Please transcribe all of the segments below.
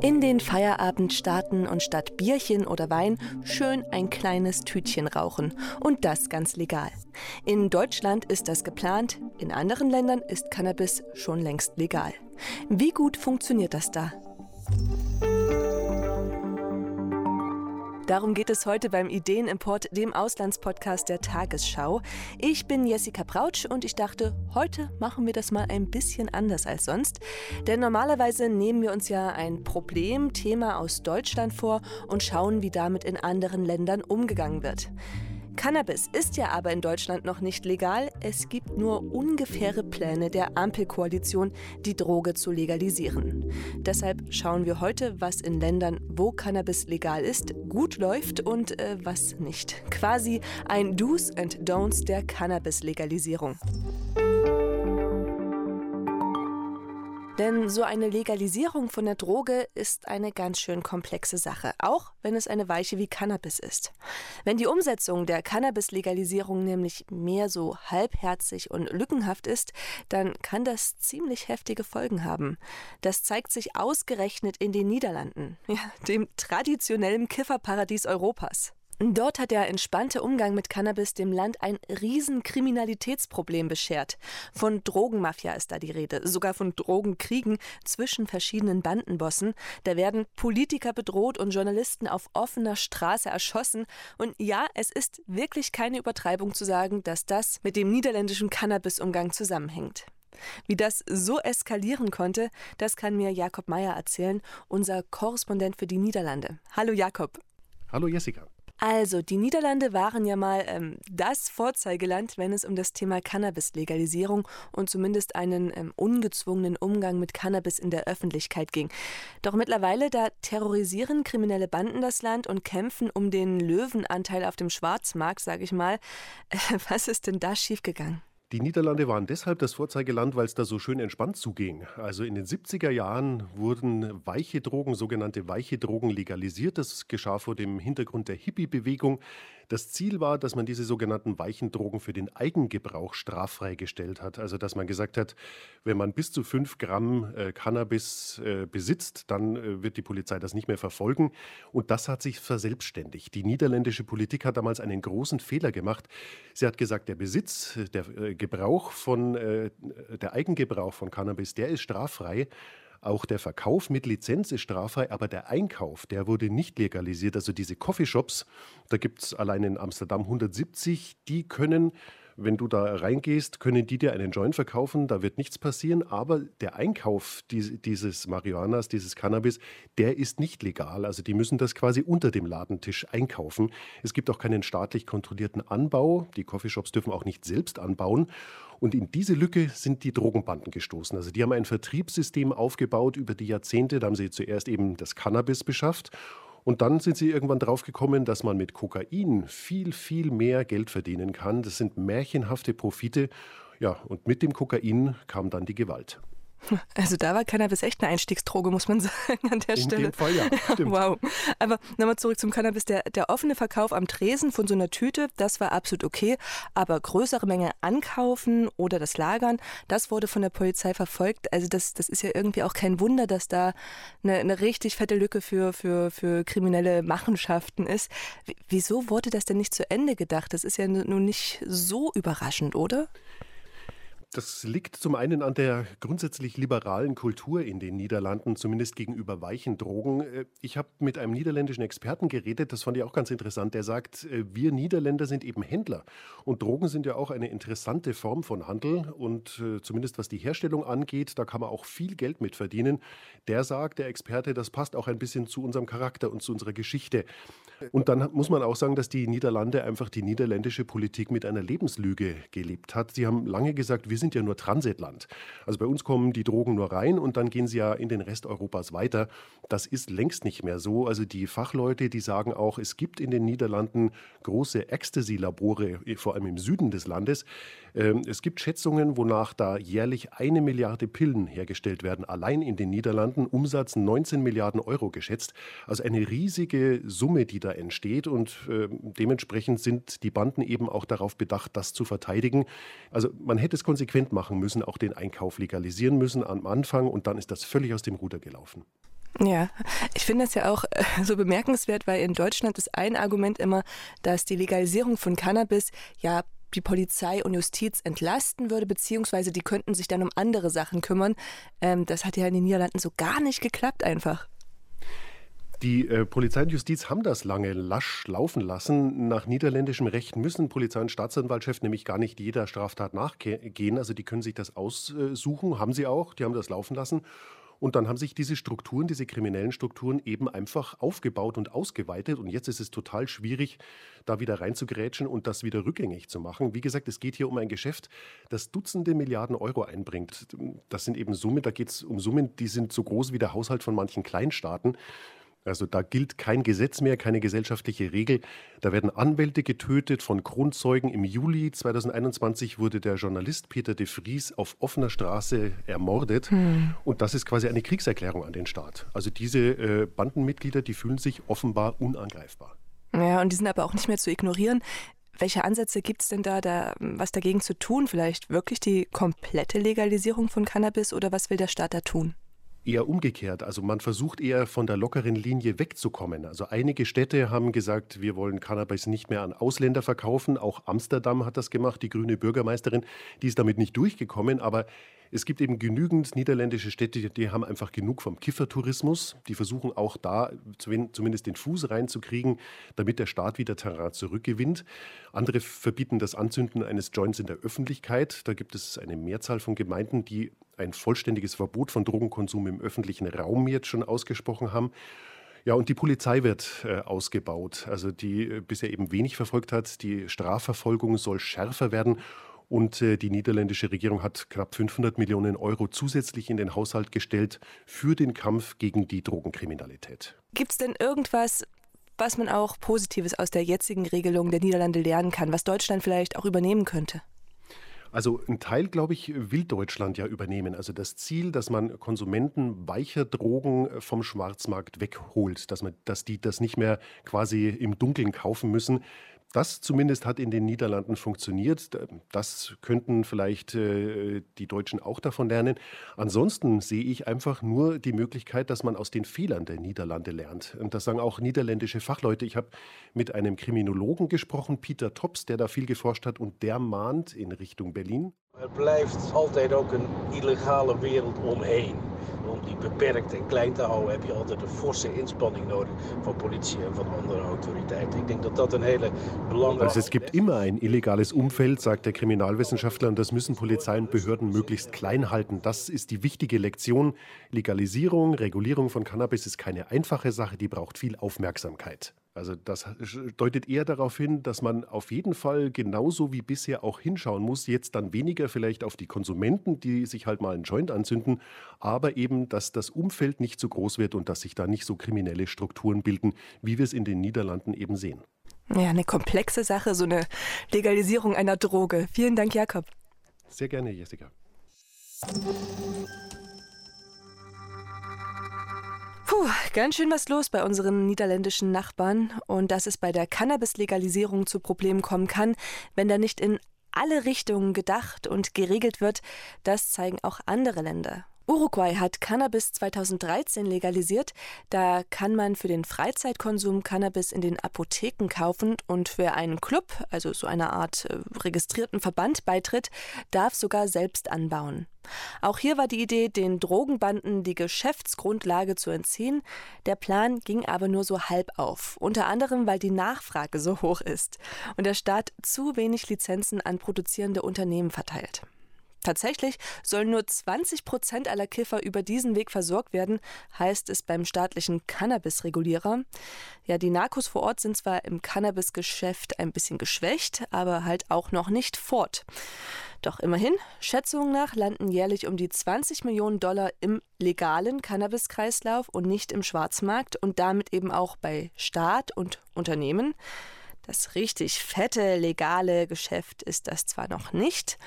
In den Feierabend starten und statt Bierchen oder Wein schön ein kleines Tütchen rauchen. Und das ganz legal. In Deutschland ist das geplant, in anderen Ländern ist Cannabis schon längst legal. Wie gut funktioniert das da? Darum geht es heute beim Ideenimport, dem Auslandspodcast der Tagesschau. Ich bin Jessica Brautsch und ich dachte, heute machen wir das mal ein bisschen anders als sonst. Denn normalerweise nehmen wir uns ja ein Problem, Thema aus Deutschland vor und schauen, wie damit in anderen Ländern umgegangen wird. Cannabis ist ja aber in Deutschland noch nicht legal. Es gibt nur ungefähre Pläne der Ampelkoalition, die Droge zu legalisieren. Deshalb schauen wir heute, was in Ländern, wo Cannabis legal ist, gut läuft und äh, was nicht. Quasi ein Do's and Don'ts der Cannabis-Legalisierung. Denn so eine Legalisierung von der Droge ist eine ganz schön komplexe Sache, auch wenn es eine Weiche wie Cannabis ist. Wenn die Umsetzung der Cannabis-Legalisierung nämlich mehr so halbherzig und lückenhaft ist, dann kann das ziemlich heftige Folgen haben. Das zeigt sich ausgerechnet in den Niederlanden, ja, dem traditionellen Kifferparadies Europas. Dort hat der entspannte Umgang mit Cannabis dem Land ein Riesenkriminalitätsproblem beschert. Von Drogenmafia ist da die Rede, sogar von Drogenkriegen zwischen verschiedenen Bandenbossen. Da werden Politiker bedroht und Journalisten auf offener Straße erschossen. Und ja, es ist wirklich keine Übertreibung zu sagen, dass das mit dem niederländischen Cannabisumgang zusammenhängt. Wie das so eskalieren konnte, das kann mir Jakob Meyer erzählen, unser Korrespondent für die Niederlande. Hallo Jakob. Hallo Jessica. Also, die Niederlande waren ja mal ähm, das Vorzeigeland, wenn es um das Thema Cannabis-Legalisierung und zumindest einen ähm, ungezwungenen Umgang mit Cannabis in der Öffentlichkeit ging. Doch mittlerweile, da terrorisieren kriminelle Banden das Land und kämpfen um den Löwenanteil auf dem Schwarzmarkt, sage ich mal. Äh, was ist denn da schiefgegangen? Die Niederlande waren deshalb das Vorzeigeland, weil es da so schön entspannt zuging. Also in den 70er Jahren wurden weiche Drogen, sogenannte weiche Drogen legalisiert. Das geschah vor dem Hintergrund der Hippie-Bewegung. Das Ziel war, dass man diese sogenannten weichen Drogen für den Eigengebrauch straffrei gestellt hat. Also dass man gesagt hat, wenn man bis zu fünf Gramm äh, Cannabis äh, besitzt, dann äh, wird die Polizei das nicht mehr verfolgen. Und das hat sich verselbstständigt. Die niederländische Politik hat damals einen großen Fehler gemacht. Sie hat gesagt, der Besitz, der äh, Gebrauch von, äh, der Eigengebrauch von Cannabis, der ist straffrei. Auch der Verkauf mit Lizenz ist straffrei, aber der Einkauf, der wurde nicht legalisiert. Also diese Coffeeshops, da gibt es allein in Amsterdam 170, die können wenn du da reingehst, können die dir einen Joint verkaufen, da wird nichts passieren, aber der Einkauf dieses Marihuanas, dieses Cannabis, der ist nicht legal. Also die müssen das quasi unter dem Ladentisch einkaufen. Es gibt auch keinen staatlich kontrollierten Anbau. Die Coffeeshops dürfen auch nicht selbst anbauen. Und in diese Lücke sind die Drogenbanden gestoßen. Also die haben ein Vertriebssystem aufgebaut über die Jahrzehnte. Da haben sie zuerst eben das Cannabis beschafft. Und dann sind sie irgendwann draufgekommen, dass man mit Kokain viel, viel mehr Geld verdienen kann. Das sind märchenhafte Profite. Ja, und mit dem Kokain kam dann die Gewalt. Also da war Cannabis echt eine Einstiegsdroge, muss man sagen an der In Stelle. dem Fall ja, stimmt. Wow. Aber nochmal zurück zum Cannabis. Der, der offene Verkauf am Tresen von so einer Tüte, das war absolut okay. Aber größere Menge ankaufen oder das Lagern, das wurde von der Polizei verfolgt. Also das, das ist ja irgendwie auch kein Wunder, dass da eine, eine richtig fette Lücke für, für, für kriminelle Machenschaften ist. Wieso wurde das denn nicht zu Ende gedacht? Das ist ja nun nicht so überraschend, oder? Das liegt zum einen an der grundsätzlich liberalen Kultur in den Niederlanden, zumindest gegenüber weichen Drogen. Äh, ich habe mit einem niederländischen Experten geredet, das fand ich auch ganz interessant. Der sagt, äh, wir Niederländer sind eben Händler und Drogen sind ja auch eine interessante Form von Handel und äh, zumindest was die Herstellung angeht, da kann man auch viel Geld mit verdienen. Der sagt, der Experte, das passt auch ein bisschen zu unserem Charakter und zu unserer Geschichte. Und dann muss man auch sagen, dass die Niederlande einfach die niederländische Politik mit einer Lebenslüge gelebt hat. Sie haben lange gesagt, wir sind ja nur Transitland. Also bei uns kommen die Drogen nur rein und dann gehen sie ja in den Rest Europas weiter. Das ist längst nicht mehr so. Also die Fachleute, die sagen auch, es gibt in den Niederlanden große Ecstasy-Labore, vor allem im Süden des Landes. Ähm, es gibt Schätzungen, wonach da jährlich eine Milliarde Pillen hergestellt werden. Allein in den Niederlanden Umsatz 19 Milliarden Euro geschätzt. Also eine riesige Summe, die da entsteht. Und äh, dementsprechend sind die Banden eben auch darauf bedacht, das zu verteidigen. Also man hätte es konsequent machen müssen, auch den Einkauf legalisieren müssen am Anfang. Und dann ist das völlig aus dem Ruder gelaufen. Ja, ich finde das ja auch äh, so bemerkenswert, weil in Deutschland ist ein Argument immer, dass die Legalisierung von Cannabis ja die Polizei und Justiz entlasten würde, beziehungsweise die könnten sich dann um andere Sachen kümmern. Ähm, das hat ja in den Niederlanden so gar nicht geklappt einfach. Die äh, Polizei und Justiz haben das lange lasch laufen lassen. Nach niederländischem Recht müssen Polizei und Staatsanwaltschaft nämlich gar nicht jeder Straftat nachgehen. Also die können sich das aussuchen, haben sie auch, die haben das laufen lassen. Und dann haben sich diese Strukturen, diese kriminellen Strukturen eben einfach aufgebaut und ausgeweitet. Und jetzt ist es total schwierig, da wieder reinzugrätschen und das wieder rückgängig zu machen. Wie gesagt, es geht hier um ein Geschäft, das Dutzende Milliarden Euro einbringt. Das sind eben Summen, da geht es um Summen, die sind so groß wie der Haushalt von manchen Kleinstaaten. Also da gilt kein Gesetz mehr, keine gesellschaftliche Regel. Da werden Anwälte getötet von Kronzeugen. Im Juli 2021 wurde der Journalist Peter de Vries auf offener Straße ermordet. Hm. Und das ist quasi eine Kriegserklärung an den Staat. Also diese äh, Bandenmitglieder, die fühlen sich offenbar unangreifbar. Ja, und die sind aber auch nicht mehr zu ignorieren. Welche Ansätze gibt es denn da, da, was dagegen zu tun? Vielleicht wirklich die komplette Legalisierung von Cannabis oder was will der Staat da tun? Eher umgekehrt. Also man versucht eher von der lockeren Linie wegzukommen. Also einige Städte haben gesagt, wir wollen Cannabis nicht mehr an Ausländer verkaufen. Auch Amsterdam hat das gemacht, die grüne Bürgermeisterin. Die ist damit nicht durchgekommen, aber es gibt eben genügend niederländische Städte, die haben einfach genug vom Kiffertourismus. Die versuchen auch da zumindest den Fuß reinzukriegen, damit der Staat wieder Terrain zurückgewinnt. Andere verbieten das Anzünden eines Joints in der Öffentlichkeit. Da gibt es eine Mehrzahl von Gemeinden, die ein vollständiges Verbot von Drogenkonsum im öffentlichen Raum jetzt schon ausgesprochen haben. Ja, und die Polizei wird äh, ausgebaut, also die äh, bisher eben wenig verfolgt hat. Die Strafverfolgung soll schärfer werden. Und äh, die niederländische Regierung hat knapp 500 Millionen Euro zusätzlich in den Haushalt gestellt für den Kampf gegen die Drogenkriminalität. Gibt es denn irgendwas, was man auch Positives aus der jetzigen Regelung der Niederlande lernen kann, was Deutschland vielleicht auch übernehmen könnte? Also ein Teil, glaube ich, will Deutschland ja übernehmen. Also das Ziel, dass man Konsumenten weicher Drogen vom Schwarzmarkt wegholt, dass, man, dass die das nicht mehr quasi im Dunkeln kaufen müssen. Das zumindest hat in den Niederlanden funktioniert. Das könnten vielleicht äh, die Deutschen auch davon lernen. Ansonsten sehe ich einfach nur die Möglichkeit, dass man aus den Fehlern der Niederlande lernt. Und das sagen auch niederländische Fachleute. Ich habe mit einem Kriminologen gesprochen, Peter Tops, der da viel geforscht hat und der mahnt in Richtung Berlin. Er blijft altijd ook een illegale wereld omheen. Om die beperkt en klein te houden heb je altijd een forse inspanning nodig van politie en van andere autoriteiten. Ik denk dat dat een hele belangrijke. Also es gibt immer ein illegales Umfeld, sagt der Kriminalwissenschaftler, und das müssen Polizei und Behörden möglichst klein halten. Das ist die wichtige Lektion. Legalisierung, Regulierung von Cannabis ist keine einfache Sache, die braucht viel Aufmerksamkeit. Also das deutet eher darauf hin, dass man auf jeden Fall genauso wie bisher auch hinschauen muss, jetzt dann weniger vielleicht auf die Konsumenten, die sich halt mal einen Joint anzünden, aber eben, dass das Umfeld nicht so groß wird und dass sich da nicht so kriminelle Strukturen bilden, wie wir es in den Niederlanden eben sehen. Ja, eine komplexe Sache, so eine Legalisierung einer Droge. Vielen Dank, Jakob. Sehr gerne, Jessica. Puh, ganz schön was los bei unseren niederländischen Nachbarn und dass es bei der Cannabis-Legalisierung zu Problemen kommen kann, wenn da nicht in alle Richtungen gedacht und geregelt wird, das zeigen auch andere Länder. Uruguay hat Cannabis 2013 legalisiert. Da kann man für den Freizeitkonsum Cannabis in den Apotheken kaufen und wer einen Club, also so eine Art äh, registrierten Verband beitritt, darf sogar selbst anbauen. Auch hier war die Idee, den Drogenbanden die Geschäftsgrundlage zu entziehen. Der Plan ging aber nur so halb auf, unter anderem weil die Nachfrage so hoch ist und der Staat zu wenig Lizenzen an produzierende Unternehmen verteilt. Tatsächlich sollen nur 20 Prozent aller Kiffer über diesen Weg versorgt werden, heißt es beim staatlichen Cannabis-Regulierer. Ja, die Narkos vor Ort sind zwar im Cannabis-Geschäft ein bisschen geschwächt, aber halt auch noch nicht fort. Doch immerhin, Schätzungen nach landen jährlich um die 20 Millionen Dollar im legalen Cannabis-Kreislauf und nicht im Schwarzmarkt und damit eben auch bei Staat und Unternehmen. Das richtig fette, legale Geschäft ist das zwar noch nicht,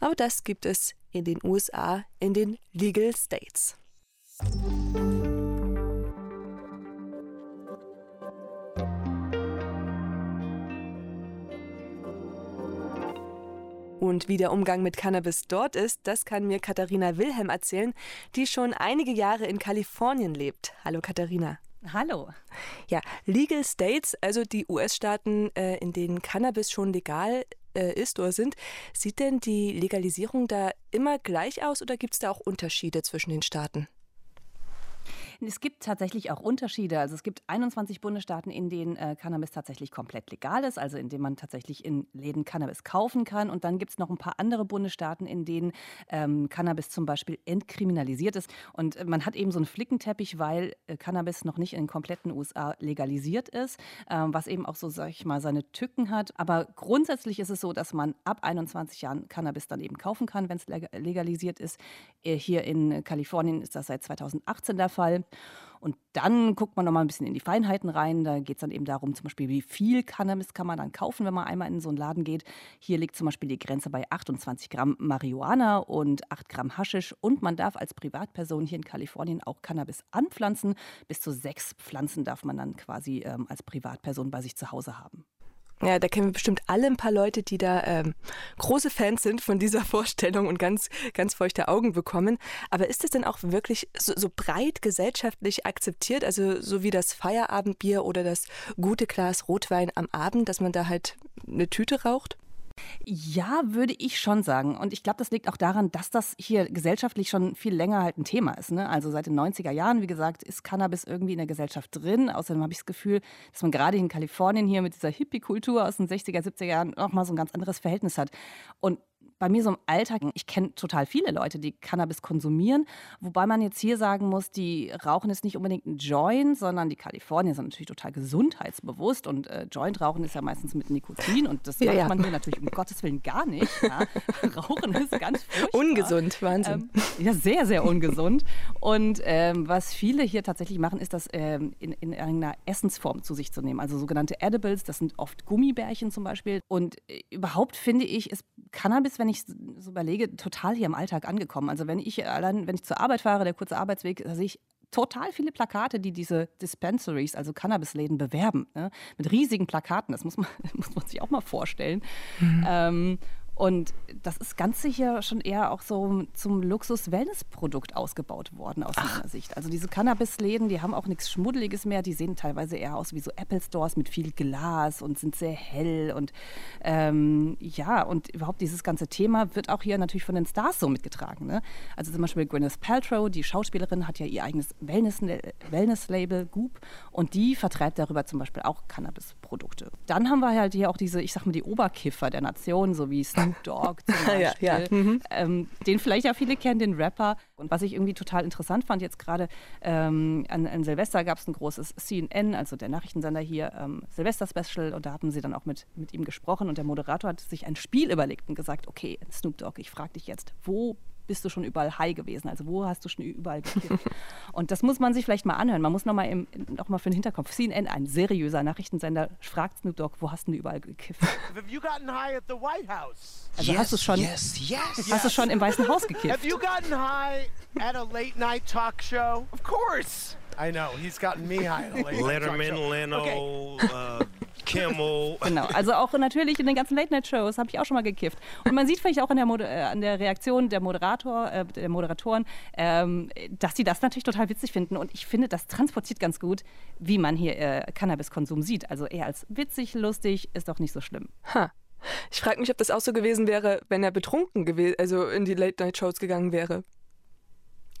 aber das gibt es in den USA in den Legal States. Und wie der Umgang mit Cannabis dort ist, das kann mir Katharina Wilhelm erzählen, die schon einige Jahre in Kalifornien lebt. Hallo Katharina. Hallo. Ja, Legal States, also die US-Staaten, äh, in denen Cannabis schon legal äh, ist oder sind. Sieht denn die Legalisierung da immer gleich aus oder gibt es da auch Unterschiede zwischen den Staaten? Es gibt tatsächlich auch Unterschiede. Also es gibt 21 Bundesstaaten, in denen äh, Cannabis tatsächlich komplett legal ist, also in denen man tatsächlich in Läden Cannabis kaufen kann. Und dann gibt es noch ein paar andere Bundesstaaten, in denen ähm, Cannabis zum Beispiel entkriminalisiert ist. Und äh, man hat eben so einen Flickenteppich, weil äh, Cannabis noch nicht in den kompletten USA legalisiert ist, ähm, was eben auch so, sag ich mal, seine Tücken hat. Aber grundsätzlich ist es so, dass man ab 21 Jahren Cannabis dann eben kaufen kann, wenn es legalisiert ist. Äh, hier in Kalifornien ist das seit 2018 der Fall. Und dann guckt man noch mal ein bisschen in die Feinheiten rein. Da geht es dann eben darum, zum Beispiel, wie viel Cannabis kann man dann kaufen, wenn man einmal in so einen Laden geht. Hier liegt zum Beispiel die Grenze bei 28 Gramm Marihuana und 8 Gramm Haschisch. Und man darf als Privatperson hier in Kalifornien auch Cannabis anpflanzen. Bis zu sechs Pflanzen darf man dann quasi ähm, als Privatperson bei sich zu Hause haben. Ja, da kennen wir bestimmt alle ein paar Leute, die da ähm, große Fans sind von dieser Vorstellung und ganz, ganz feuchte Augen bekommen. Aber ist es denn auch wirklich so, so breit gesellschaftlich akzeptiert, also so wie das Feierabendbier oder das gute Glas Rotwein am Abend, dass man da halt eine Tüte raucht? Ja, würde ich schon sagen. Und ich glaube, das liegt auch daran, dass das hier gesellschaftlich schon viel länger halt ein Thema ist. Ne? Also seit den 90er Jahren, wie gesagt, ist Cannabis irgendwie in der Gesellschaft drin. Außerdem habe ich das Gefühl, dass man gerade in Kalifornien hier mit dieser Hippie-Kultur aus den 60er, 70er Jahren nochmal so ein ganz anderes Verhältnis hat. Und bei mir so im Alltag, ich kenne total viele Leute, die Cannabis konsumieren, wobei man jetzt hier sagen muss, die rauchen jetzt nicht unbedingt einen Joint, sondern die Kalifornier sind natürlich total gesundheitsbewusst und äh, Joint rauchen ist ja meistens mit Nikotin und das ja, macht ja. man hier natürlich um Gottes Willen gar nicht. Ja. Rauchen ist ganz furchtbar. Ungesund, Wahnsinn. Ähm, ja, sehr, sehr ungesund. Und ähm, was viele hier tatsächlich machen, ist das ähm, in, in irgendeiner Essensform zu sich zu nehmen. Also sogenannte Edibles, das sind oft Gummibärchen zum Beispiel. Und äh, überhaupt finde ich, ist Cannabis, wenn ich so überlege, total hier im Alltag angekommen. Also wenn ich allein, wenn ich zur Arbeit fahre, der kurze Arbeitsweg, da sehe ich total viele Plakate, die diese Dispensaries, also Cannabisläden, bewerben. Ne? Mit riesigen Plakaten, das muss man, muss man sich auch mal vorstellen. Mhm. Ähm, und das ist ganz sicher schon eher auch so zum Luxus-Wellness-Produkt ausgebaut worden aus Ach. meiner Sicht. Also diese Cannabis-Läden, die haben auch nichts Schmuddeliges mehr. Die sehen teilweise eher aus wie so Apple-Stores mit viel Glas und sind sehr hell. Und ähm, ja, und überhaupt dieses ganze Thema wird auch hier natürlich von den Stars so mitgetragen. Ne? Also zum Beispiel Gwyneth Paltrow, die Schauspielerin, hat ja ihr eigenes Wellness-Label Goop und die vertreibt darüber zum Beispiel auch Cannabis-Produkte. Dann haben wir halt hier auch diese, ich sag mal, die Oberkiffer der Nation, so wie es Snoop Dogg zum Beispiel, ja, ja. Mhm. Ähm, den vielleicht ja viele kennen, den Rapper. Und was ich irgendwie total interessant fand, jetzt gerade ähm, an, an, Silvester gab es ein großes CNN, also der Nachrichtensender hier, ähm, Silvester-Special. Und da hatten sie dann auch mit, mit ihm gesprochen. Und der Moderator hat sich ein Spiel überlegt und gesagt, okay, Snoop Dogg, ich frage dich jetzt, wo bist du schon überall high gewesen? Also wo hast du schon überall gekifft? und das muss man sich vielleicht mal anhören. Man muss nochmal noch mal für den Hinterkopf. CNN, ein seriöser Nachrichtensender, fragt Snoop Dogg, wo hast du überall gekifft? Have you gotten high at the White House? Also yes, hast du schon, yes, yes, hast yes. du schon im Weißen Haus gekifft? Have you gotten high at a late night talk show? Of course. I know, he's gotten me high. Letterman, Leno, okay. uh, Kimmel. Genau, also auch natürlich in den ganzen Late-Night-Shows habe ich auch schon mal gekifft. Und man sieht vielleicht auch an der, äh, an der Reaktion der, Moderator, äh, der Moderatoren, ähm, dass sie das natürlich total witzig finden. Und ich finde, das transportiert ganz gut, wie man hier äh, Cannabiskonsum sieht. Also eher als witzig, lustig, ist doch nicht so schlimm. Ha. Ich frage mich, ob das auch so gewesen wäre, wenn er betrunken gewesen, also in die Late-Night-Shows gegangen wäre.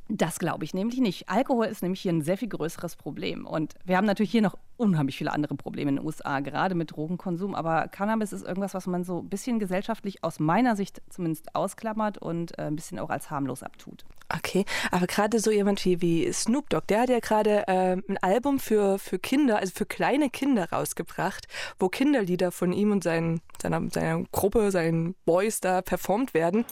Das glaube ich nämlich nicht. Alkohol ist nämlich hier ein sehr viel größeres Problem. Und wir haben natürlich hier noch unheimlich viele andere Probleme in den USA, gerade mit Drogenkonsum. Aber Cannabis ist irgendwas, was man so ein bisschen gesellschaftlich aus meiner Sicht zumindest ausklammert und äh, ein bisschen auch als harmlos abtut. Okay, aber gerade so jemand wie, wie Snoop Dogg, der hat ja gerade äh, ein Album für, für Kinder, also für kleine Kinder rausgebracht, wo Kinderlieder von ihm und seinen, seiner, seiner Gruppe, seinen Boys da performt werden.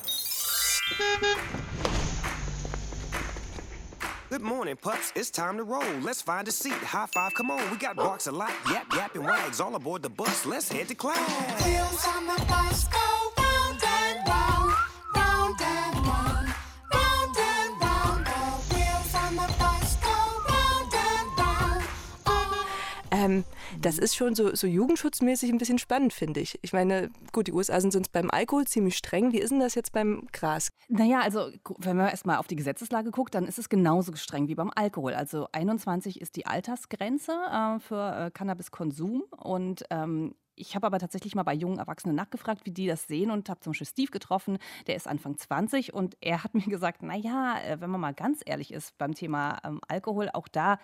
Good morning, pups. It's time to roll. Let's find a seat. High five, come on. We got barks a lot. Yap, yap, and wags all aboard the bus. Let's head to class. Wheels on the bus go round and round, round and round, round das ist schon so, so jugendschutzmäßig ein bisschen spannend, finde ich. Ich meine, gut, die USA sind sonst beim Alkohol ziemlich streng. Wie ist denn das jetzt beim Gras? Naja, also wenn man erstmal auf die Gesetzeslage guckt, dann ist es genauso streng wie beim Alkohol. Also 21 ist die Altersgrenze äh, für äh, Cannabiskonsum und ähm, ich habe aber tatsächlich mal bei jungen Erwachsenen nachgefragt, wie die das sehen und habe zum Beispiel Steve getroffen, der ist Anfang 20 und er hat mir gesagt, naja, äh, wenn man mal ganz ehrlich ist beim Thema ähm, Alkohol, auch da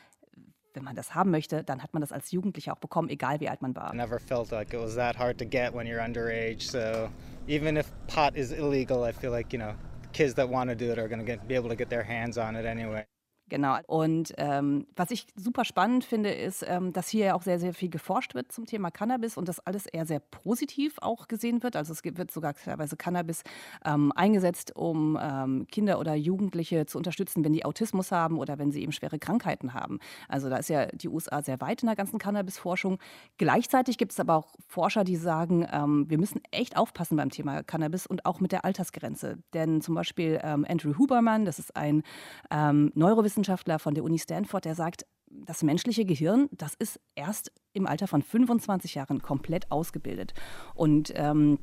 wenn man das haben möchte, dann hat man das als Jugendlicher auch bekommen, egal wie alt man war. Never felt like it was that hard to get when you're underage. So even if pot is illegal, I feel like, you know, kids that want to do it are going to be able to get their hands on it anyway. Genau. Und ähm, was ich super spannend finde, ist, ähm, dass hier ja auch sehr, sehr viel geforscht wird zum Thema Cannabis und das alles eher sehr positiv auch gesehen wird. Also es wird sogar teilweise Cannabis ähm, eingesetzt, um ähm, Kinder oder Jugendliche zu unterstützen, wenn die Autismus haben oder wenn sie eben schwere Krankheiten haben. Also da ist ja die USA sehr weit in der ganzen Cannabis-Forschung. Gleichzeitig gibt es aber auch Forscher, die sagen, ähm, wir müssen echt aufpassen beim Thema Cannabis und auch mit der Altersgrenze. Denn zum Beispiel ähm, Andrew Huberman, das ist ein Neurowissenschaftler, Wissenschaftler von der Uni Stanford, der sagt, das menschliche Gehirn, das ist erst im Alter von 25 Jahren komplett ausgebildet. Und ähm,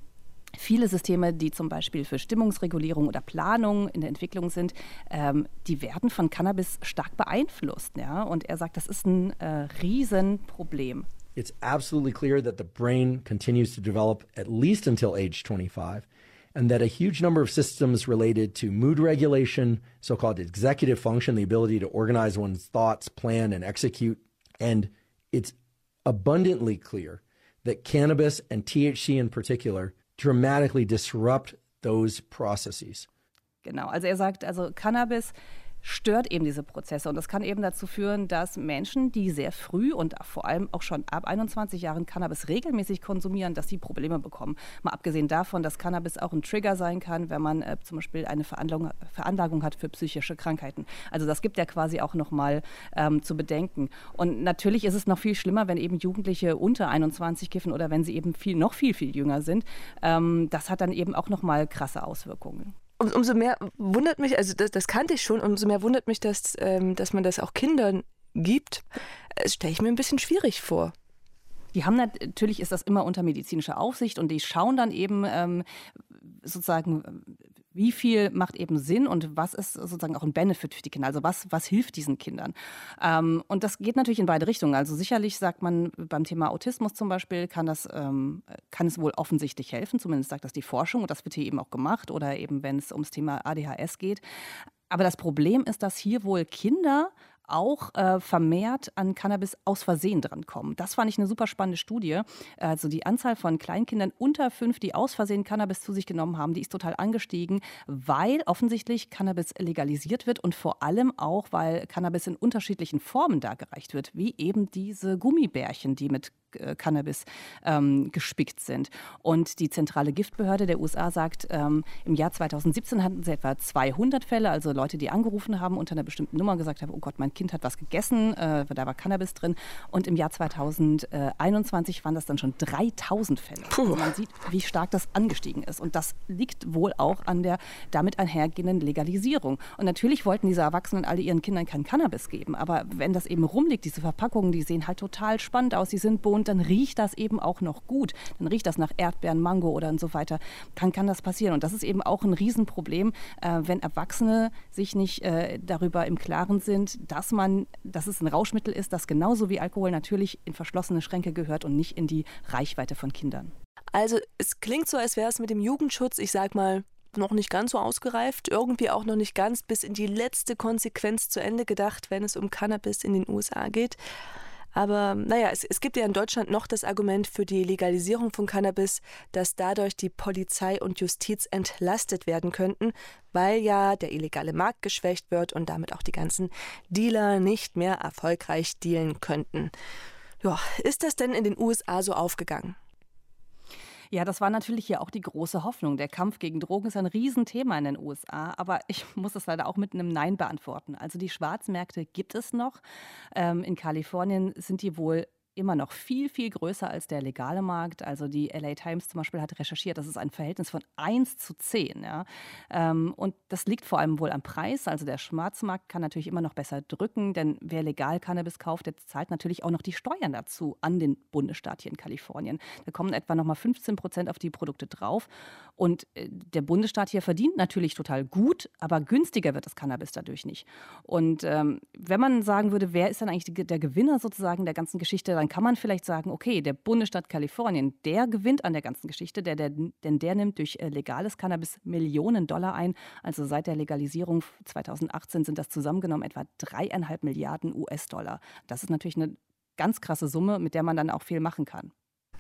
Viele Systeme, die zum Beispiel für Stimmungsregulierung oder Planung in der Entwicklung sind, ähm, die werden von Cannabis stark beeinflusst. Ja? Und er sagt, das ist ein äh, Riesenproblem. It's absolutely clear that the brain continues to develop at least until age 25. And that a huge number of systems related to mood regulation, so called executive function, the ability to organize one's thoughts, plan, and execute. And it's abundantly clear that cannabis and THC in particular dramatically disrupt those processes. Genau, also er sagt, also Cannabis stört eben diese Prozesse. Und das kann eben dazu führen, dass Menschen, die sehr früh und vor allem auch schon ab 21 Jahren Cannabis regelmäßig konsumieren, dass sie Probleme bekommen. Mal abgesehen davon, dass Cannabis auch ein Trigger sein kann, wenn man äh, zum Beispiel eine Veranlagung, Veranlagung, hat für psychische Krankheiten. Also das gibt ja quasi auch nochmal ähm, zu bedenken. Und natürlich ist es noch viel schlimmer, wenn eben Jugendliche unter 21 kiffen oder wenn sie eben viel, noch viel, viel jünger sind. Ähm, das hat dann eben auch nochmal krasse Auswirkungen um, umso mehr wundert mich, also das, das, kannte ich schon, umso mehr wundert mich, dass, ähm, dass man das auch Kindern gibt. Das stelle ich mir ein bisschen schwierig vor. Die haben natürlich ist das immer unter medizinischer Aufsicht und die schauen dann eben ähm, sozusagen, wie viel macht eben Sinn und was ist sozusagen auch ein Benefit für die Kinder? Also was, was hilft diesen Kindern? Ähm, und das geht natürlich in beide Richtungen. Also sicherlich sagt man beim Thema Autismus zum Beispiel, kann, das, ähm, kann es wohl offensichtlich helfen, zumindest sagt das die Forschung und das wird hier eben auch gemacht oder eben wenn es ums Thema ADHS geht. Aber das Problem ist, dass hier wohl Kinder auch äh, vermehrt an Cannabis aus Versehen drankommen. Das fand ich eine super spannende Studie. Also die Anzahl von Kleinkindern unter fünf, die aus Versehen Cannabis zu sich genommen haben, die ist total angestiegen, weil offensichtlich Cannabis legalisiert wird und vor allem auch, weil Cannabis in unterschiedlichen Formen dargereicht wird, wie eben diese Gummibärchen, die mit äh, Cannabis ähm, gespickt sind. Und die zentrale Giftbehörde der USA sagt, ähm, im Jahr 2017 hatten sie etwa 200 Fälle, also Leute, die angerufen haben unter einer bestimmten Nummer gesagt haben, oh Gott, mein Kind hat was gegessen, äh, da war Cannabis drin. Und im Jahr 2021 waren das dann schon 3000 Fälle. Also man sieht, wie stark das angestiegen ist. Und das liegt wohl auch an der damit einhergehenden Legalisierung. Und natürlich wollten diese Erwachsenen alle ihren Kindern kein Cannabis geben. Aber wenn das eben rumliegt, diese Verpackungen, die sehen halt total spannend aus, die sind bunt, und dann riecht das eben auch noch gut. Dann riecht das nach Erdbeeren, Mango oder und so weiter. Dann kann das passieren. Und das ist eben auch ein Riesenproblem, äh, wenn Erwachsene sich nicht äh, darüber im Klaren sind, dass man, dass es ein Rauschmittel ist, das genauso wie Alkohol natürlich in verschlossene Schränke gehört und nicht in die Reichweite von Kindern. Also es klingt so, als wäre es mit dem Jugendschutz, ich sag mal, noch nicht ganz so ausgereift, irgendwie auch noch nicht ganz bis in die letzte Konsequenz zu Ende gedacht, wenn es um Cannabis in den USA geht. Aber naja, es, es gibt ja in Deutschland noch das Argument für die Legalisierung von Cannabis, dass dadurch die Polizei und Justiz entlastet werden könnten, weil ja der illegale Markt geschwächt wird und damit auch die ganzen Dealer nicht mehr erfolgreich dealen könnten. Ja, ist das denn in den USA so aufgegangen? Ja, das war natürlich hier auch die große Hoffnung. Der Kampf gegen Drogen ist ein Riesenthema in den USA, aber ich muss es leider auch mit einem Nein beantworten. Also die Schwarzmärkte gibt es noch. Ähm, in Kalifornien sind die wohl immer noch viel, viel größer als der legale Markt. Also die LA Times zum Beispiel hat recherchiert, das ist ein Verhältnis von 1 zu 10. Ja? Ähm, und das liegt vor allem wohl am Preis. Also der Schwarzmarkt kann natürlich immer noch besser drücken, denn wer legal Cannabis kauft, der zahlt natürlich auch noch die Steuern dazu an den Bundesstaat hier in Kalifornien. Da kommen etwa noch mal 15 Prozent auf die Produkte drauf. Und äh, der Bundesstaat hier verdient natürlich total gut, aber günstiger wird das Cannabis dadurch nicht. Und ähm, wenn man sagen würde, wer ist dann eigentlich der Gewinner sozusagen der ganzen Geschichte, dann dann kann man vielleicht sagen, okay, der Bundesstaat Kalifornien, der gewinnt an der ganzen Geschichte, der, der, denn der nimmt durch äh, legales Cannabis Millionen Dollar ein. Also seit der Legalisierung 2018 sind das zusammengenommen etwa dreieinhalb Milliarden US-Dollar. Das ist natürlich eine ganz krasse Summe, mit der man dann auch viel machen kann.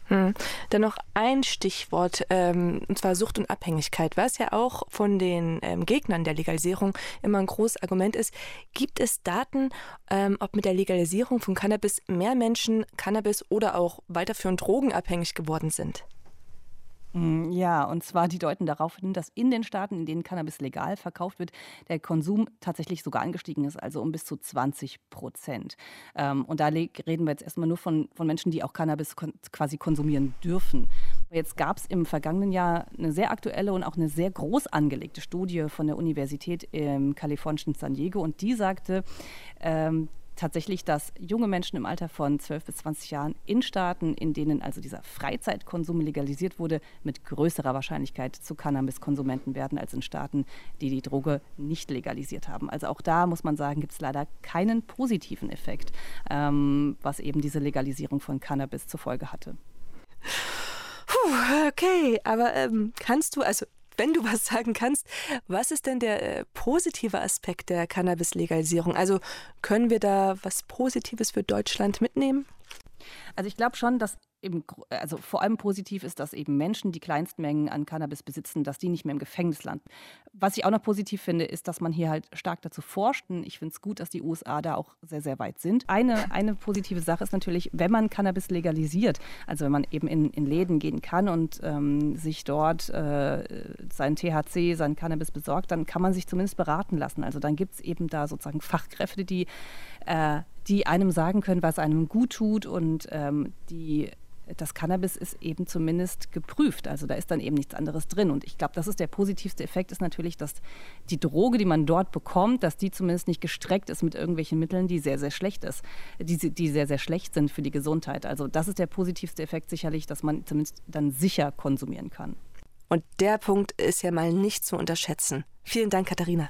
Hm. Dann noch ein Stichwort, ähm, und zwar Sucht und Abhängigkeit, was ja auch von den ähm, Gegnern der Legalisierung immer ein großes Argument ist. Gibt es Daten, ähm, ob mit der Legalisierung von Cannabis mehr Menschen Cannabis oder auch weiterführend drogenabhängig geworden sind? Mm, ja, und zwar die deuten darauf hin, dass in den Staaten, in denen Cannabis legal verkauft wird, der Konsum tatsächlich sogar angestiegen ist, also um bis zu 20 Prozent. Ähm, und da reden wir jetzt erstmal nur von, von Menschen, die auch Cannabis quasi konsumieren dürfen. Jetzt gab es im vergangenen Jahr eine sehr aktuelle und auch eine sehr groß angelegte Studie von der Universität im kalifornischen San Diego und die sagte, ähm, tatsächlich, dass junge Menschen im Alter von 12 bis 20 Jahren in Staaten, in denen also dieser Freizeitkonsum legalisiert wurde, mit größerer Wahrscheinlichkeit zu Cannabiskonsumenten werden als in Staaten, die die Droge nicht legalisiert haben. Also auch da muss man sagen, gibt es leider keinen positiven Effekt, ähm, was eben diese Legalisierung von Cannabis zur Folge hatte. Puh, okay, aber ähm, kannst du, also wenn du was sagen kannst, was ist denn der äh, positive Aspekt der Cannabis-Legalisierung? Also können wir da was Positives für Deutschland mitnehmen? Also ich glaube schon, dass eben, also vor allem positiv ist, dass eben Menschen, die Kleinstmengen an Cannabis besitzen, dass die nicht mehr im Gefängnis landen. Was ich auch noch positiv finde, ist, dass man hier halt stark dazu forscht. Ich finde es gut, dass die USA da auch sehr, sehr weit sind. Eine, eine positive Sache ist natürlich, wenn man Cannabis legalisiert, also wenn man eben in, in Läden gehen kann und ähm, sich dort äh, sein THC, sein Cannabis besorgt, dann kann man sich zumindest beraten lassen. Also dann gibt es eben da sozusagen Fachkräfte, die äh, die einem sagen können, was einem gut tut und ähm, die das Cannabis ist eben zumindest geprüft. Also da ist dann eben nichts anderes drin. Und ich glaube, das ist der positivste Effekt, ist natürlich, dass die Droge, die man dort bekommt, dass die zumindest nicht gestreckt ist mit irgendwelchen Mitteln, die sehr, sehr schlecht ist, die, die sehr, sehr schlecht sind für die Gesundheit. Also das ist der positivste Effekt sicherlich, dass man zumindest dann sicher konsumieren kann. Und der Punkt ist ja mal nicht zu unterschätzen. Vielen Dank, Katharina.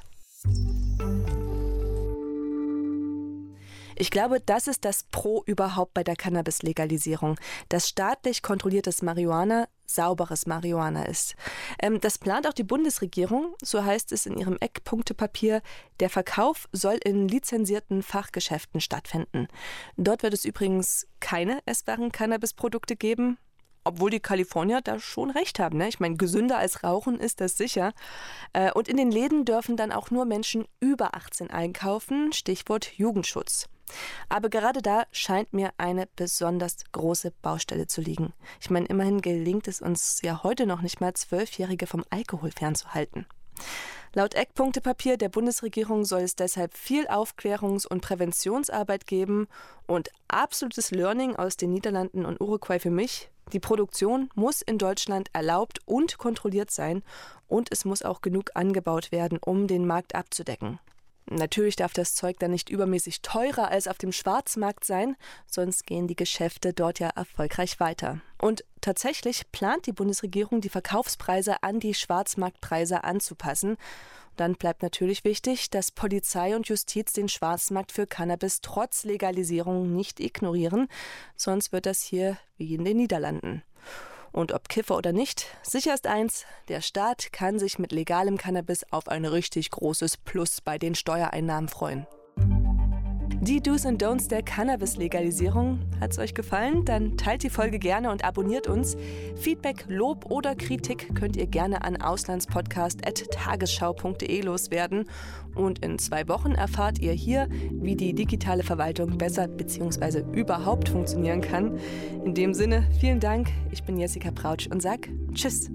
Ich glaube, das ist das Pro überhaupt bei der Cannabis-Legalisierung, dass staatlich kontrolliertes Marihuana sauberes Marihuana ist. Ähm, das plant auch die Bundesregierung, so heißt es in ihrem Eckpunktepapier. Der Verkauf soll in lizenzierten Fachgeschäften stattfinden. Dort wird es übrigens keine essbaren Cannabisprodukte geben, obwohl die Kalifornier da schon recht haben. Ne? Ich meine, gesünder als Rauchen ist das sicher. Äh, und in den Läden dürfen dann auch nur Menschen über 18 einkaufen, Stichwort Jugendschutz. Aber gerade da scheint mir eine besonders große Baustelle zu liegen. Ich meine, immerhin gelingt es uns ja heute noch nicht mal, Zwölfjährige vom Alkohol fernzuhalten. Laut Eckpunktepapier der Bundesregierung soll es deshalb viel Aufklärungs- und Präventionsarbeit geben und absolutes Learning aus den Niederlanden und Uruguay für mich. Die Produktion muss in Deutschland erlaubt und kontrolliert sein und es muss auch genug angebaut werden, um den Markt abzudecken. Natürlich darf das Zeug dann nicht übermäßig teurer als auf dem Schwarzmarkt sein, sonst gehen die Geschäfte dort ja erfolgreich weiter. Und tatsächlich plant die Bundesregierung, die Verkaufspreise an die Schwarzmarktpreise anzupassen. Dann bleibt natürlich wichtig, dass Polizei und Justiz den Schwarzmarkt für Cannabis trotz Legalisierung nicht ignorieren, sonst wird das hier wie in den Niederlanden. Und ob Kiffer oder nicht, sicher ist eins, der Staat kann sich mit legalem Cannabis auf ein richtig großes Plus bei den Steuereinnahmen freuen. Die Do's und Don'ts der Cannabis-Legalisierung. Hat es euch gefallen? Dann teilt die Folge gerne und abonniert uns. Feedback, Lob oder Kritik könnt ihr gerne an auslandspodcast.tagesschau.de loswerden. Und in zwei Wochen erfahrt ihr hier, wie die digitale Verwaltung besser bzw. überhaupt funktionieren kann. In dem Sinne, vielen Dank. Ich bin Jessica Brautsch und sag Tschüss.